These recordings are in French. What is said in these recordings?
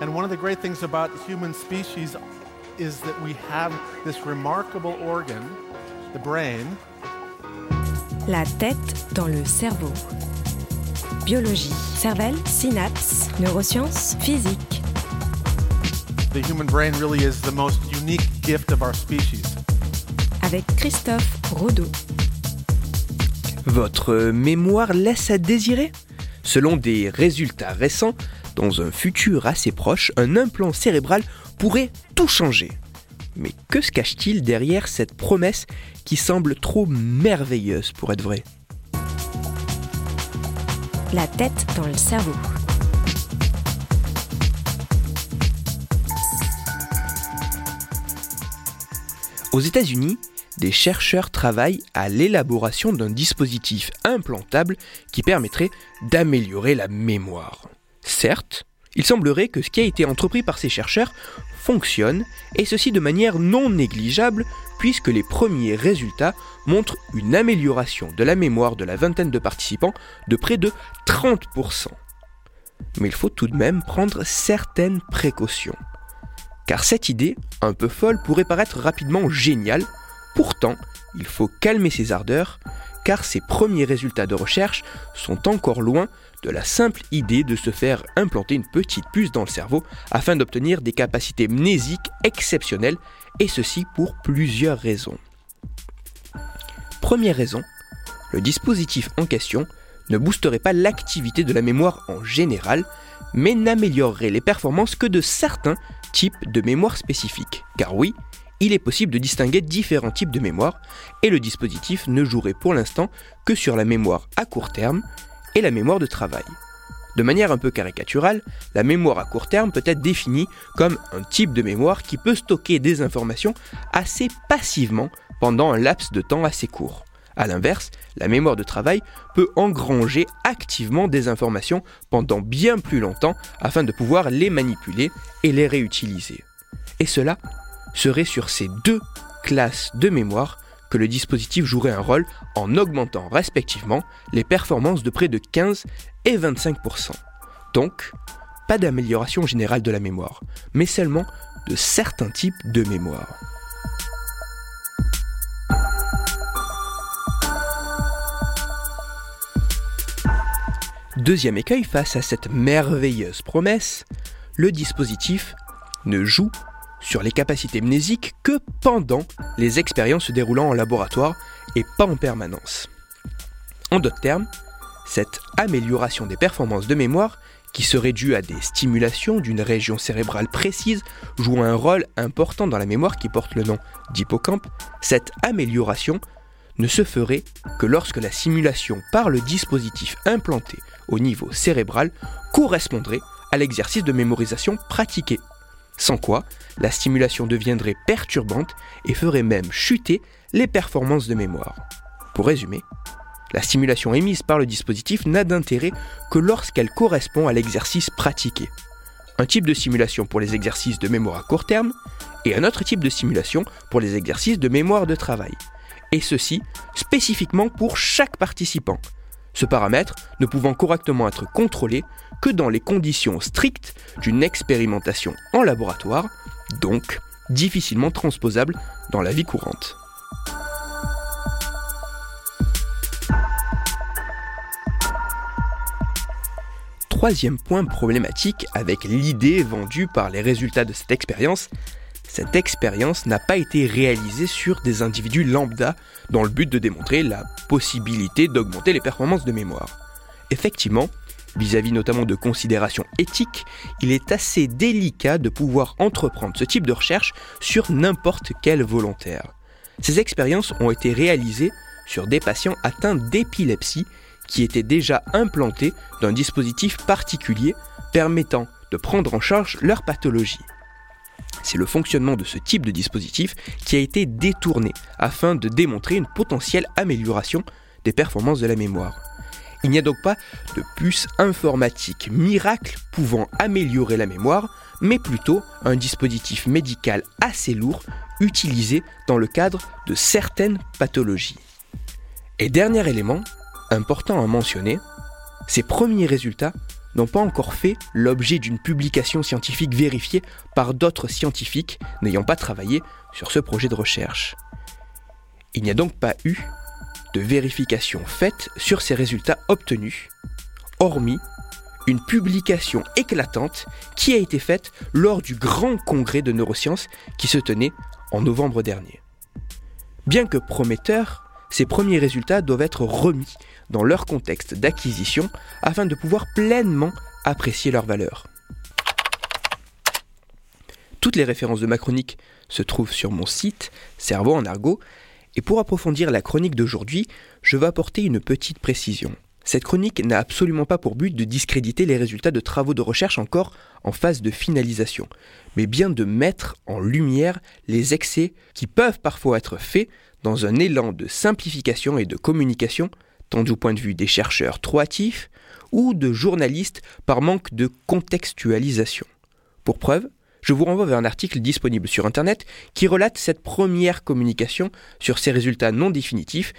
And one of the great things about human species is that we have this remarkable organ, the brain. La tête dans le cerveau. Biologie, cervelle, synapses, neurosciences, physique. The human brain really is the most unique gift of our species. Avec Christophe Rodeau. Votre mémoire laisse à désirer? Selon des résultats récents, dans un futur assez proche, un implant cérébral pourrait tout changer. Mais que se cache-t-il derrière cette promesse qui semble trop merveilleuse pour être vraie La tête dans le cerveau. Aux États-Unis, des chercheurs travaillent à l'élaboration d'un dispositif implantable qui permettrait d'améliorer la mémoire. Certes, il semblerait que ce qui a été entrepris par ces chercheurs fonctionne, et ceci de manière non négligeable, puisque les premiers résultats montrent une amélioration de la mémoire de la vingtaine de participants de près de 30%. Mais il faut tout de même prendre certaines précautions. Car cette idée, un peu folle, pourrait paraître rapidement géniale, pourtant, il faut calmer ses ardeurs, car ces premiers résultats de recherche sont encore loin de la simple idée de se faire implanter une petite puce dans le cerveau afin d'obtenir des capacités mnésiques exceptionnelles, et ceci pour plusieurs raisons. Première raison, le dispositif en question ne boosterait pas l'activité de la mémoire en général, mais n'améliorerait les performances que de certains types de mémoire spécifiques. Car oui, il est possible de distinguer différents types de mémoire, et le dispositif ne jouerait pour l'instant que sur la mémoire à court terme et la mémoire de travail. De manière un peu caricaturale, la mémoire à court terme peut être définie comme un type de mémoire qui peut stocker des informations assez passivement pendant un laps de temps assez court. A l'inverse, la mémoire de travail peut engranger activement des informations pendant bien plus longtemps afin de pouvoir les manipuler et les réutiliser. Et cela serait sur ces deux classes de mémoire que le dispositif jouerait un rôle en augmentant respectivement les performances de près de 15 et 25%. Donc, pas d'amélioration générale de la mémoire, mais seulement de certains types de mémoire. Deuxième écueil face à cette merveilleuse promesse, le dispositif ne joue sur les capacités mnésiques que pendant les expériences se déroulant en laboratoire et pas en permanence. En d'autres termes, cette amélioration des performances de mémoire, qui serait due à des stimulations d'une région cérébrale précise, joue un rôle important dans la mémoire qui porte le nom d'hippocampe, cette amélioration ne se ferait que lorsque la simulation par le dispositif implanté au niveau cérébral correspondrait à l'exercice de mémorisation pratiqué. Sans quoi, la stimulation deviendrait perturbante et ferait même chuter les performances de mémoire. Pour résumer, la stimulation émise par le dispositif n'a d'intérêt que lorsqu'elle correspond à l'exercice pratiqué. Un type de simulation pour les exercices de mémoire à court terme et un autre type de simulation pour les exercices de mémoire de travail. Et ceci spécifiquement pour chaque participant. Ce paramètre ne pouvant correctement être contrôlé que dans les conditions strictes d'une expérimentation en laboratoire, donc difficilement transposable dans la vie courante. Troisième point problématique avec l'idée vendue par les résultats de cette expérience, cette expérience n'a pas été réalisée sur des individus lambda dans le but de démontrer la possibilité d'augmenter les performances de mémoire. Effectivement, vis-à-vis notamment de considérations éthiques, il est assez délicat de pouvoir entreprendre ce type de recherche sur n'importe quel volontaire. Ces expériences ont été réalisées sur des patients atteints d'épilepsie qui étaient déjà implantés d'un dispositif particulier permettant de prendre en charge leur pathologie. C'est le fonctionnement de ce type de dispositif qui a été détourné afin de démontrer une potentielle amélioration des performances de la mémoire. Il n'y a donc pas de puce informatique miracle pouvant améliorer la mémoire, mais plutôt un dispositif médical assez lourd utilisé dans le cadre de certaines pathologies. Et dernier élément, important à mentionner, Ces premiers résultats n'ont pas encore fait l'objet d'une publication scientifique vérifiée par d'autres scientifiques n'ayant pas travaillé sur ce projet de recherche. Il n'y a donc pas eu de vérification faite sur ces résultats obtenus, hormis une publication éclatante qui a été faite lors du grand congrès de neurosciences qui se tenait en novembre dernier. Bien que prometteurs, ces premiers résultats doivent être remis dans leur contexte d'acquisition afin de pouvoir pleinement apprécier leur valeur. Toutes les références de ma chronique se trouvent sur mon site Cerveau en argot et pour approfondir la chronique d'aujourd'hui, je vais apporter une petite précision. Cette chronique n'a absolument pas pour but de discréditer les résultats de travaux de recherche encore en phase de finalisation, mais bien de mettre en lumière les excès qui peuvent parfois être faits dans un élan de simplification et de communication, tant du point de vue des chercheurs trop hâtifs ou de journalistes par manque de contextualisation. Pour preuve, je vous renvoie vers un article disponible sur Internet qui relate cette première communication sur ces résultats non définitifs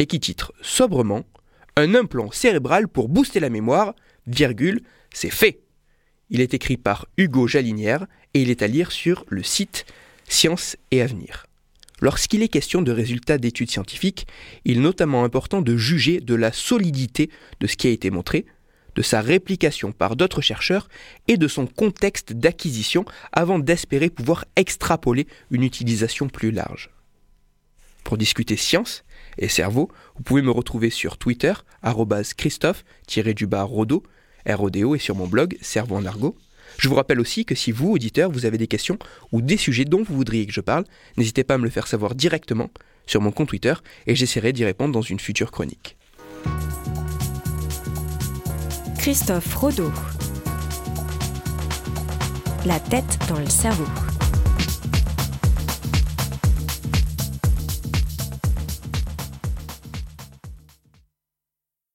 et qui titre sobrement Un implant cérébral pour booster la mémoire, virgule, c'est fait. Il est écrit par Hugo Jalinière et il est à lire sur le site Science et Avenir. Lorsqu'il est question de résultats d'études scientifiques, il est notamment important de juger de la solidité de ce qui a été montré, de sa réplication par d'autres chercheurs et de son contexte d'acquisition avant d'espérer pouvoir extrapoler une utilisation plus large. Pour discuter science et cerveau, vous pouvez me retrouver sur Twitter, Christophe-Rodo, RODO et sur mon blog Cerveau en argot. Je vous rappelle aussi que si vous, auditeurs, vous avez des questions ou des sujets dont vous voudriez que je parle, n'hésitez pas à me le faire savoir directement sur mon compte Twitter et j'essaierai d'y répondre dans une future chronique. Christophe Rodeau. La tête dans le cerveau.